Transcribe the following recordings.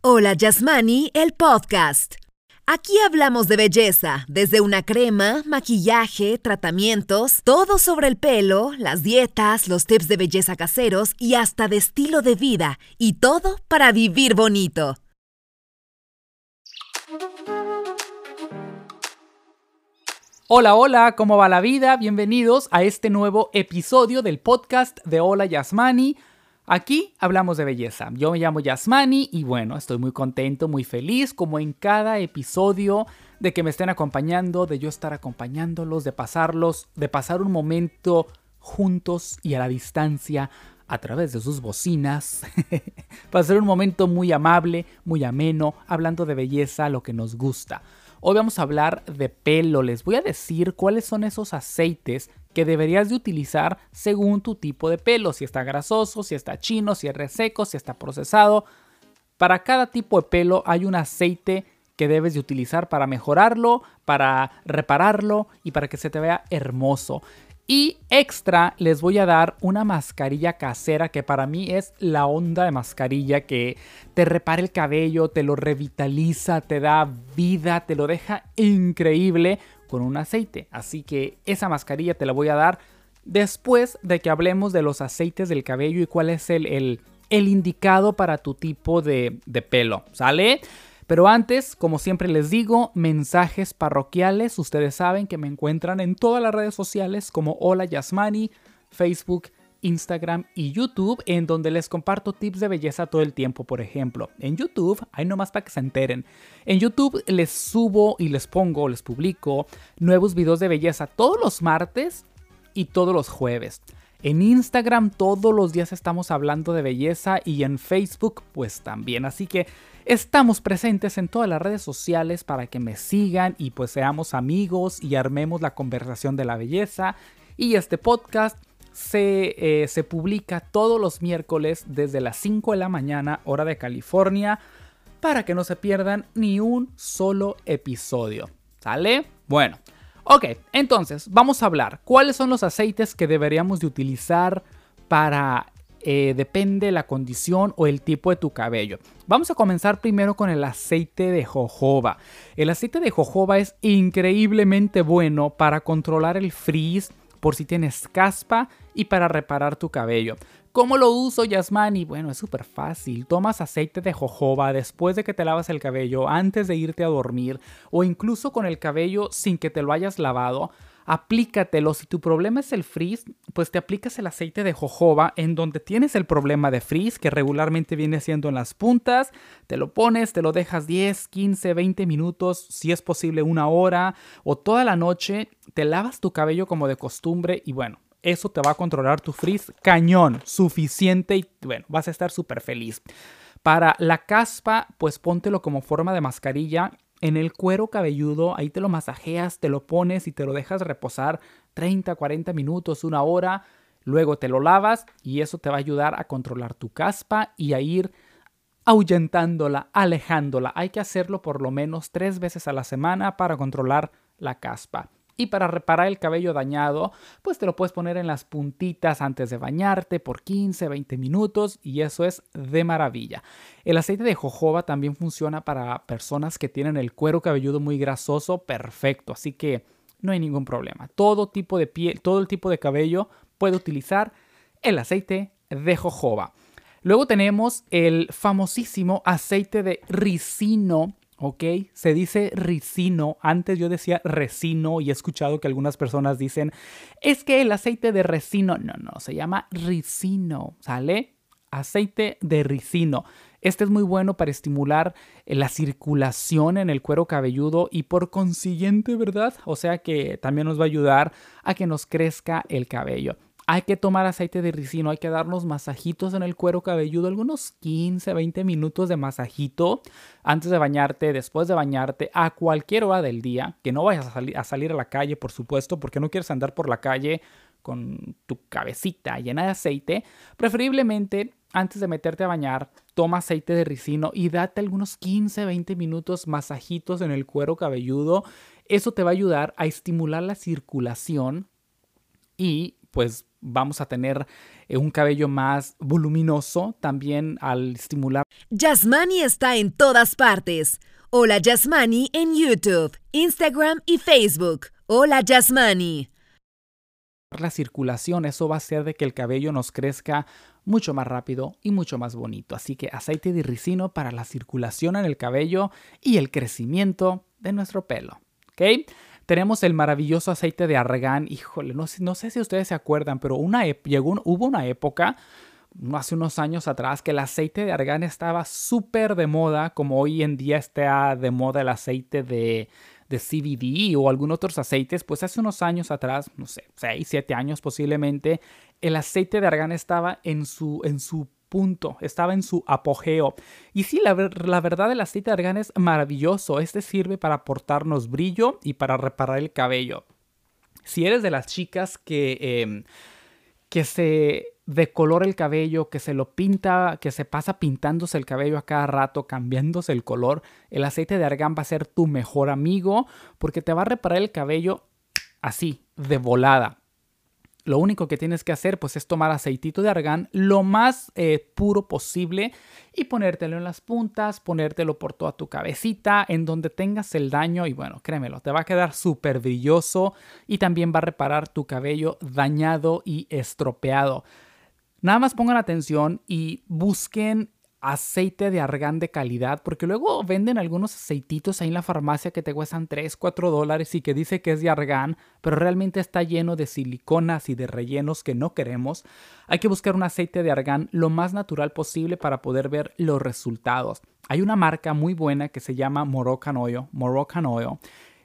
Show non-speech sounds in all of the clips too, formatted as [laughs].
Hola Yasmani, el podcast. Aquí hablamos de belleza, desde una crema, maquillaje, tratamientos, todo sobre el pelo, las dietas, los tips de belleza caseros y hasta de estilo de vida, y todo para vivir bonito. Hola, hola, ¿cómo va la vida? Bienvenidos a este nuevo episodio del podcast de Hola Yasmani. Aquí hablamos de belleza. Yo me llamo Yasmani y bueno, estoy muy contento, muy feliz, como en cada episodio, de que me estén acompañando, de yo estar acompañándolos, de pasarlos, de pasar un momento juntos y a la distancia a través de sus bocinas. [laughs] Pasar un momento muy amable, muy ameno, hablando de belleza, lo que nos gusta. Hoy vamos a hablar de pelo. Les voy a decir cuáles son esos aceites que deberías de utilizar según tu tipo de pelo, si está grasoso, si está chino, si es reseco, si está procesado. Para cada tipo de pelo hay un aceite que debes de utilizar para mejorarlo, para repararlo y para que se te vea hermoso. Y extra les voy a dar una mascarilla casera que para mí es la onda de mascarilla que te repara el cabello, te lo revitaliza, te da vida, te lo deja increíble con un aceite. Así que esa mascarilla te la voy a dar después de que hablemos de los aceites del cabello y cuál es el, el, indicado para tu tipo de, de pelo. ¿Sale? Pero antes, como siempre les digo, mensajes parroquiales. Ustedes saben que me encuentran en todas las redes sociales como Hola Yasmani, Facebook, Instagram y YouTube, en donde les comparto tips de belleza todo el tiempo, por ejemplo. En YouTube, hay nomás para que se enteren. En YouTube les subo y les pongo, les publico nuevos videos de belleza todos los martes y todos los jueves. En Instagram todos los días estamos hablando de belleza y en Facebook pues también. Así que estamos presentes en todas las redes sociales para que me sigan y pues seamos amigos y armemos la conversación de la belleza. Y este podcast se, eh, se publica todos los miércoles desde las 5 de la mañana hora de California para que no se pierdan ni un solo episodio. ¿Sale? Bueno. Ok, entonces vamos a hablar cuáles son los aceites que deberíamos de utilizar para eh, depende la condición o el tipo de tu cabello. Vamos a comenzar primero con el aceite de jojoba. El aceite de jojoba es increíblemente bueno para controlar el frizz por si tienes caspa y para reparar tu cabello. ¿Cómo lo uso, Yasmani? Bueno, es súper fácil. Tomas aceite de jojoba después de que te lavas el cabello, antes de irte a dormir, o incluso con el cabello sin que te lo hayas lavado. Aplícatelo. Si tu problema es el frizz, pues te aplicas el aceite de jojoba en donde tienes el problema de frizz, que regularmente viene siendo en las puntas. Te lo pones, te lo dejas 10, 15, 20 minutos, si es posible una hora o toda la noche. Te lavas tu cabello como de costumbre y bueno, eso te va a controlar tu frizz cañón, suficiente y bueno, vas a estar súper feliz. Para la caspa, pues póntelo como forma de mascarilla en el cuero cabelludo, ahí te lo masajeas, te lo pones y te lo dejas reposar 30, 40 minutos, una hora, luego te lo lavas y eso te va a ayudar a controlar tu caspa y a ir ahuyentándola, alejándola. Hay que hacerlo por lo menos tres veces a la semana para controlar la caspa. Y para reparar el cabello dañado, pues te lo puedes poner en las puntitas antes de bañarte por 15, 20 minutos y eso es de maravilla. El aceite de jojoba también funciona para personas que tienen el cuero cabelludo muy grasoso, perfecto, así que no hay ningún problema. Todo tipo de piel, todo el tipo de cabello puede utilizar el aceite de jojoba. Luego tenemos el famosísimo aceite de ricino ¿ok? Se dice ricino. Antes yo decía resino y he escuchado que algunas personas dicen, es que el aceite de resino, no, no, se llama ricino, ¿sale? Aceite de ricino. Este es muy bueno para estimular la circulación en el cuero cabelludo y por consiguiente, ¿verdad? O sea que también nos va a ayudar a que nos crezca el cabello. Hay que tomar aceite de ricino, hay que darnos masajitos en el cuero cabelludo, algunos 15, 20 minutos de masajito antes de bañarte, después de bañarte, a cualquier hora del día, que no vayas a, a salir a la calle, por supuesto, porque no quieres andar por la calle con tu cabecita llena de aceite, preferiblemente antes de meterte a bañar, toma aceite de ricino y date algunos 15, 20 minutos masajitos en el cuero cabelludo. Eso te va a ayudar a estimular la circulación y pues vamos a tener eh, un cabello más voluminoso también al estimular. Yasmani está en todas partes. Hola Yasmani en YouTube, Instagram y Facebook. Hola Yasmani. La circulación, eso va a hacer de que el cabello nos crezca mucho más rápido y mucho más bonito. Así que aceite de ricino para la circulación en el cabello y el crecimiento de nuestro pelo. ¿Ok? Tenemos el maravilloso aceite de argán. Híjole, no, no sé si ustedes se acuerdan, pero una llegó, hubo una época, hace unos años atrás, que el aceite de argán estaba súper de moda, como hoy en día está de moda el aceite de, de CBD o algún otros aceites, pues hace unos años atrás, no sé, 6, 7 años posiblemente, el aceite de argán estaba en su, en su punto, estaba en su apogeo. Y sí, la, verdad el aceite de argán es maravilloso, este sirve para aportarnos brillo y para reparar el cabello. Si eres de las chicas que, em, que se decolora el cabello, que se lo pinta, que se pasa pintándose el cabello a cada rato, cambiándose el color, el aceite de argán va a ser tu mejor amigo porque te va a reparar el cabello así, de volada. Lo único que tienes que hacer pues es tomar aceitito de argán lo más eh, puro posible y ponértelo en las puntas, ponértelo por toda tu cabecita, en donde tengas el daño y bueno, créemelo, te va a quedar súper brilloso y también va a reparar tu cabello dañado y estropeado. Nada más pongan atención y busquen aceite de argán de calidad, porque luego venden algunos aceititos ahí en la farmacia que te cuestan 3, 4 dólares y que dice que es de argán, pero realmente está lleno de siliconas y de rellenos que no queremos. Hay que buscar un aceite de argán lo más natural posible para poder ver los resultados. Hay una marca muy buena que se llama Moroccan Oil, Moroccan Oil.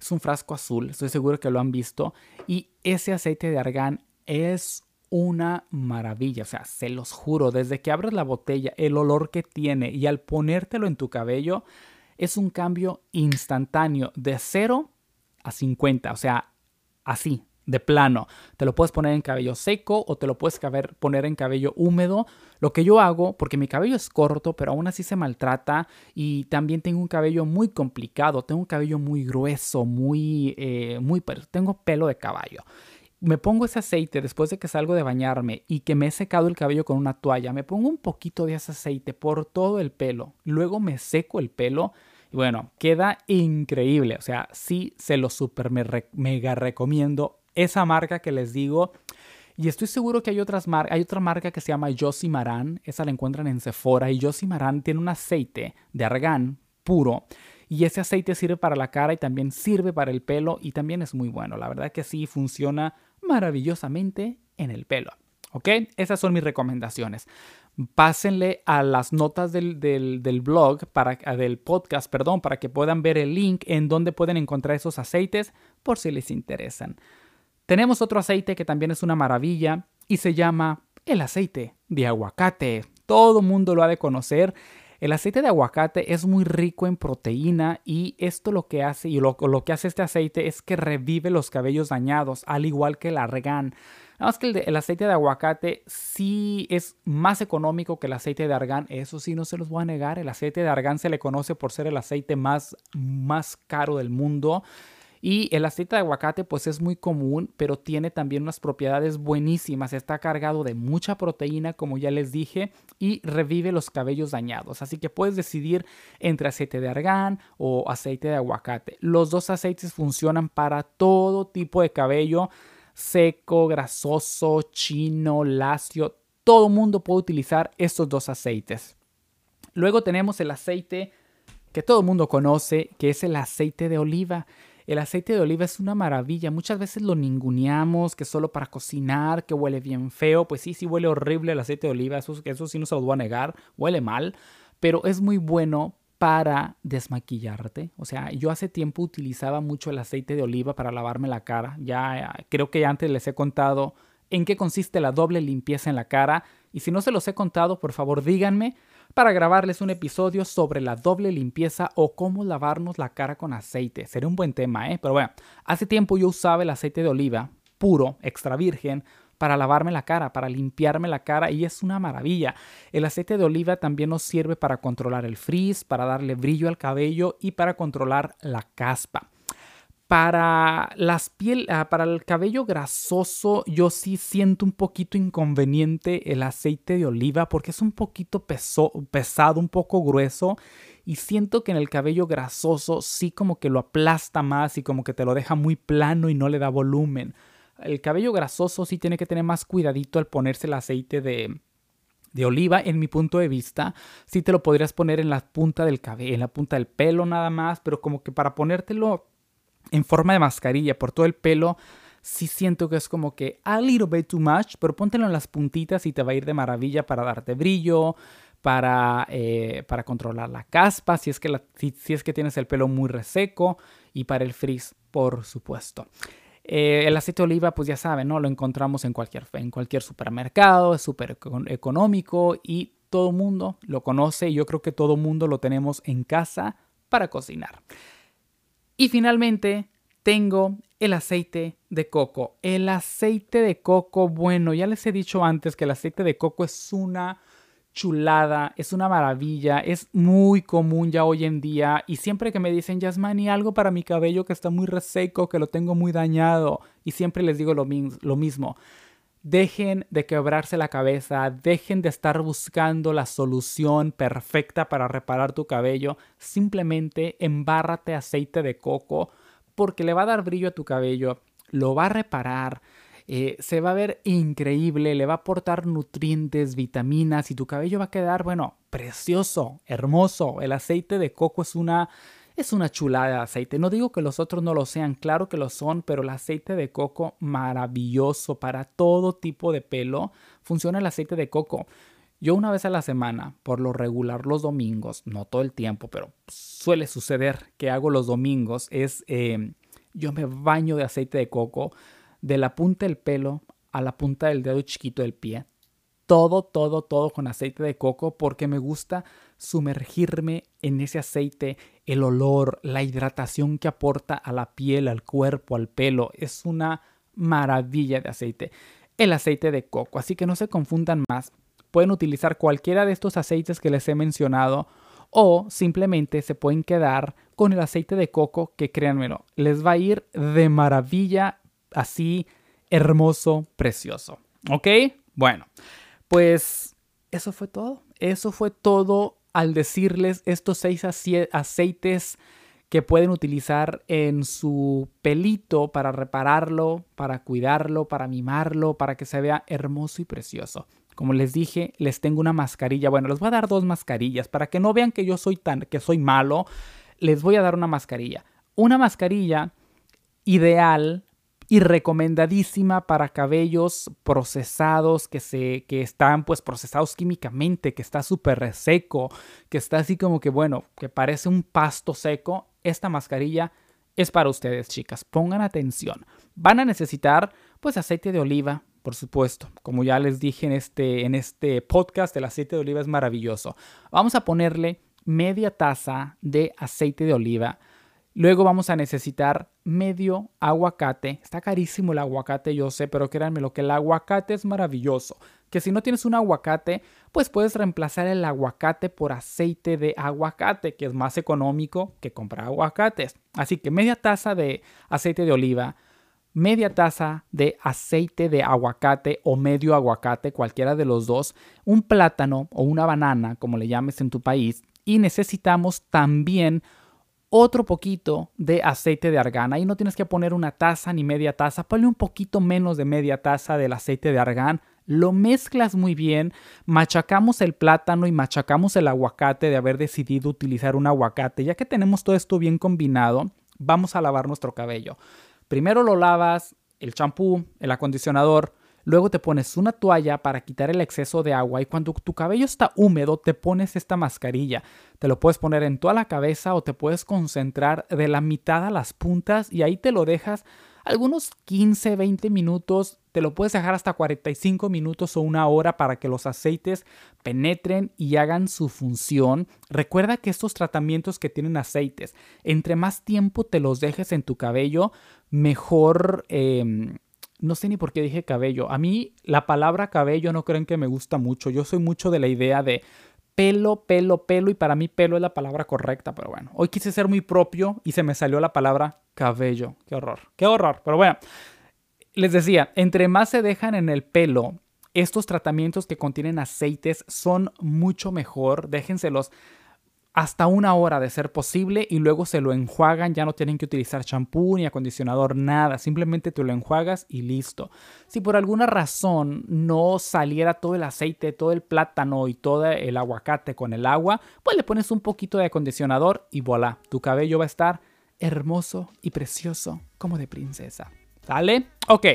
Es un frasco azul, estoy seguro que lo han visto, y ese aceite de argán es una maravilla, o sea, se los juro, desde que abres la botella, el olor que tiene y al ponértelo en tu cabello es un cambio instantáneo de 0 a 50, o sea, así, de plano. Te lo puedes poner en cabello seco o te lo puedes poner en cabello húmedo. Lo que yo hago, porque mi cabello es corto, pero aún así se maltrata y también tengo un cabello muy complicado, tengo un cabello muy grueso, muy, eh, muy, tengo pelo de caballo me pongo ese aceite después de que salgo de bañarme y que me he secado el cabello con una toalla, me pongo un poquito de ese aceite por todo el pelo, luego me seco el pelo y bueno, queda increíble, o sea, sí se lo super mega recomiendo esa marca que les digo. Y estoy seguro que hay otras marcas, hay otra marca que se llama Josie Maran, esa la encuentran en Sephora y Josie Maran tiene un aceite de argán puro y ese aceite sirve para la cara y también sirve para el pelo y también es muy bueno. La verdad que sí funciona maravillosamente en el pelo. ¿Ok? Esas son mis recomendaciones. Pásenle a las notas del, del, blog, para, del podcast, perdón, para que puedan ver el link en donde pueden encontrar esos aceites por si les interesan. Tenemos otro aceite que también es una maravilla y se llama el aceite de aguacate. Todo mundo lo ha de conocer. El aceite de aguacate es muy rico en proteína y esto lo que hace y lo, que hace este aceite es que revive los cabellos dañados, al igual que el argán. Nada más que el, aceite de aguacate sí es más económico que el aceite de argán, eso sí no se los voy a negar. El aceite de argán se le conoce por ser el aceite más, más caro del mundo. Y el aceite de aguacate pues es muy común, pero tiene también unas propiedades buenísimas. Está cargado de mucha proteína, como ya les dije, y revive los cabellos dañados. Así que puedes decidir entre aceite de argán o aceite de aguacate. Los dos aceites funcionan para todo tipo de cabello, seco, grasoso, chino, lacio. Todo mundo puede utilizar estos dos aceites. Luego tenemos el aceite que todo el mundo conoce, que es el aceite de oliva. El aceite de oliva es una maravilla. Muchas veces lo ninguneamos, que solo para cocinar, que huele bien feo. Pues sí, sí huele horrible el aceite de oliva. Eso, sí no se lo voy a negar. Huele mal. Pero es muy bueno para desmaquillarte. O sea, yo hace tiempo utilizaba mucho el aceite de oliva para lavarme la cara. Ya creo que antes les he contado en qué consiste la doble limpieza en la cara. Y si no se los he contado, por favor díganme para grabarles un episodio sobre la doble limpieza o cómo lavarnos la cara con aceite. Sería un buen tema, ¿eh? Pero bueno, hace tiempo yo usaba el aceite de oliva puro, extra virgen, para lavarme la cara, para limpiarme la cara y es una maravilla. El aceite de oliva también nos sirve para controlar el frizz, para darle brillo al cabello y para controlar la caspa. Para las piel, ah, para el cabello grasoso, yo sí siento un poquito inconveniente el aceite de oliva porque es un poquito pesado, un poco grueso y siento que en el cabello grasoso sí como que lo aplasta más y como que te lo deja muy plano y no le da volumen. El cabello grasoso sí tiene que tener más cuidadito al ponerse el aceite de, de oliva, en mi punto de vista, sí te lo podrías poner en la punta del cabello, en la punta del pelo nada más, pero como que para ponértelo en forma de mascarilla por todo el pelo, sí siento que es como que a little bit too much, pero póntelo en las puntitas y te va a ir de maravilla para darte brillo, para, eh, para controlar la caspa, si es, que la, si, es que tienes el pelo muy reseco, y para el frizz, por supuesto. Eh, el aceite de oliva, pues ya saben, ¿no? Lo encontramos en cualquier, en cualquier supermercado, es súper económico y todo mundo lo conoce. Yo creo que todo mundo lo tenemos en casa para cocinar. Y finalmente tengo el aceite de coco. El aceite de coco, bueno, ya les he dicho antes que el aceite de coco es una chulada, es una maravilla, es muy común ya hoy en día y siempre que me dicen, Yasmani, algo para mi cabello que está muy reseco, que lo tengo muy dañado y siempre les digo lo, lo mismo, Dejen de quebrarse la cabeza, dejen de estar buscando la solución perfecta para reparar tu cabello. Simplemente embárrate aceite de coco porque le va a dar brillo a tu cabello, lo va a reparar, eh, se va a ver increíble, le va a aportar nutrientes, vitaminas y tu cabello va a quedar, bueno, precioso, hermoso. El aceite de coco es una es una chulada de aceite. No digo que los otros no lo sean, claro que lo son, pero el aceite de coco maravilloso para todo tipo de pelo. Funciona el aceite de coco. Yo una vez a la semana, por lo regular los domingos, no todo el tiempo, pero suele suceder que hago los domingos, es eh, yo me baño de aceite de coco de la punta del pelo a la punta del dedo chiquito del pie todo, todo, todo con aceite de coco porque me gusta sumergirme en ese aceite, el olor, la hidratación que aporta a la piel, al cuerpo, al pelo. Es una maravilla de aceite. El aceite de coco, así que no se confundan más. Pueden utilizar cualquiera de estos aceites que les he mencionado o simplemente se pueden quedar con el aceite de coco que créanmelo, les va a ir de maravilla así hermoso, precioso. ¿Ok? Bueno, pues eso fue todo. Eso fue todo al decirles estos seis aceites que pueden utilizar en su pelito para repararlo, para cuidarlo, para mimarlo, para que se vea hermoso y precioso. Como les dije, les tengo una mascarilla. Bueno, les voy a dar dos mascarillas para que no vean que yo soy tan que soy malo. Les voy a dar una mascarilla. Una mascarilla ideal y recomendadísima para cabellos procesados que se que están pues procesados químicamente, que está súper reseco, que está así como que bueno, que parece un pasto seco. Esta mascarilla es para ustedes, chicas. Pongan atención. Van a necesitar pues aceite de oliva, por supuesto. Como ya les dije en este en este podcast, el aceite de oliva es maravilloso. Vamos a ponerle media taza de aceite de oliva Luego vamos a necesitar medio aguacate. Está carísimo el aguacate, yo sé, pero créanme lo que el aguacate es maravilloso. Que si no tienes un aguacate, pues puedes reemplazar el aguacate por aceite de aguacate, que es más económico que comprar aguacates. Así que media taza de aceite de oliva, media taza de aceite de aguacate o medio aguacate, cualquiera de los dos, un plátano o una banana, como le llames en tu país, y necesitamos también otro poquito de aceite de argán. Ahí no tienes que poner una taza ni media taza, ponle un poquito menos de media taza del aceite de argán. Lo mezclas muy bien, machacamos el plátano y machacamos el aguacate de haber decidido utilizar un aguacate. Ya que tenemos todo esto bien combinado, vamos a lavar nuestro cabello. Primero lo lavas, el champú, el acondicionador, Luego te pones una toalla para quitar el exceso de agua y cuando tu cabello está húmedo te pones esta mascarilla. Te lo puedes poner en toda la cabeza o te puedes concentrar de la mitad a las puntas y ahí te lo dejas algunos 15, 20 minutos. Te lo puedes dejar hasta 45 minutos o una hora para que los aceites penetren y hagan su función. Recuerda que estos tratamientos que tienen aceites, entre más tiempo te los dejes en tu cabello, mejor... Em, no sé ni por qué dije cabello. A mí la palabra cabello no creen que me gusta mucho. Yo soy mucho de la idea de pelo, pelo, pelo, y para mí pelo es la palabra correcta, pero bueno, hoy quise ser muy propio y se me salió la palabra cabello. Qué horror, qué horror, pero bueno, les decía, entre más se dejan en el pelo, estos tratamientos que contienen aceites son mucho mejor, déjenselos hasta una hora de ser posible y luego se lo enjuagan, ya no tienen que utilizar champú ni acondicionador, nada, simplemente te lo enjuagas y listo. Si por alguna razón no saliera todo el aceite, todo el plátano y todo el aguacate con el agua, pues le pones un poquito de acondicionador y voilà, tu cabello va a estar hermoso y precioso como de princesa. ¿Sale? Ok,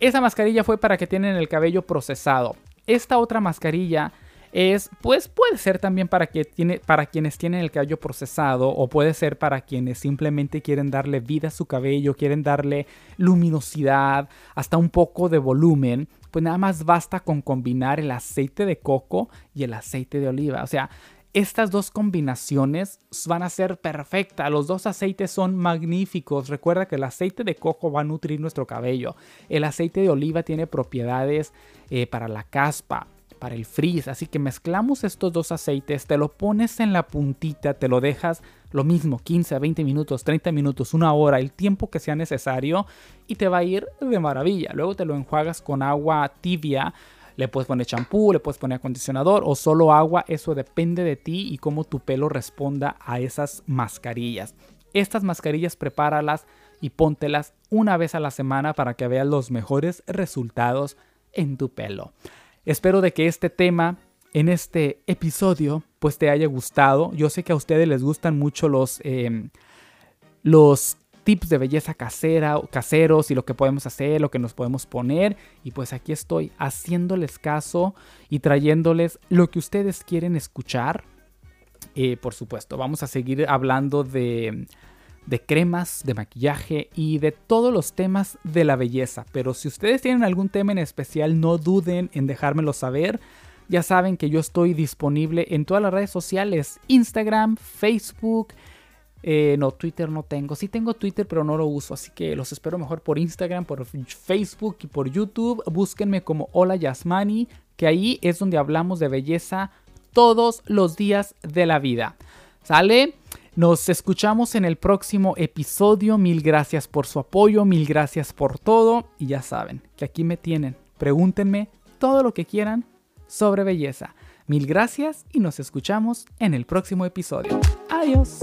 esa mascarilla fue para que tienen el cabello procesado. Esta otra mascarilla es, pues puede ser también para, que tiene, para quienes tienen el cabello procesado o puede ser para quienes simplemente quieren darle vida a su cabello, quieren darle luminosidad, hasta un poco de volumen. Pues nada más basta con combinar el aceite de coco y el aceite de oliva. O sea, estas dos combinaciones van a ser perfectas. Los dos aceites son magníficos. Recuerda que el aceite de coco va a nutrir nuestro cabello. El aceite de oliva tiene propiedades eh, para la caspa para el frizz. Así que mezclamos estos dos aceites, te lo pones en la puntita, te lo dejas lo mismo, 15 a 20 minutos, 30 minutos, una hora, el tiempo que sea necesario y te va a ir de maravilla. Luego te lo enjuagas con agua tibia. Le puedes poner champú, le puedes poner acondicionador o solo agua, eso depende de ti y cómo tu pelo responda a esas mascarillas. Estas mascarillas prepáralas y póntelas una vez a la semana para que veas los mejores resultados en tu pelo. Espero de que este tema en este episodio pues te haya gustado. Yo sé que a ustedes les gustan mucho los, em, los tips de belleza casera, caseros y lo que podemos hacer, lo que nos podemos poner. Y pues aquí estoy haciéndoles caso y trayéndoles lo que ustedes quieren escuchar. Eh, por supuesto, vamos a seguir hablando de de cremas, de maquillaje y de todos los temas de la belleza. Pero si ustedes tienen algún tema en especial, no duden en dejármelo saber. Ya saben que yo estoy disponible en todas las redes sociales, Instagram, Facebook. Eh, no, Twitter no tengo. Sí tengo Twitter, pero no lo uso. Así que los espero mejor por Instagram, por Facebook y por YouTube. Búsquenme como Hola Yasmani, que ahí es donde hablamos de belleza todos los días de la vida. ¿Sale? Nos escuchamos en el próximo episodio. Mil gracias por su apoyo, mil gracias por todo. Y ya saben que aquí me tienen. Pregúntenme todo lo que quieran sobre belleza. Mil gracias y nos escuchamos en el próximo episodio. Adiós.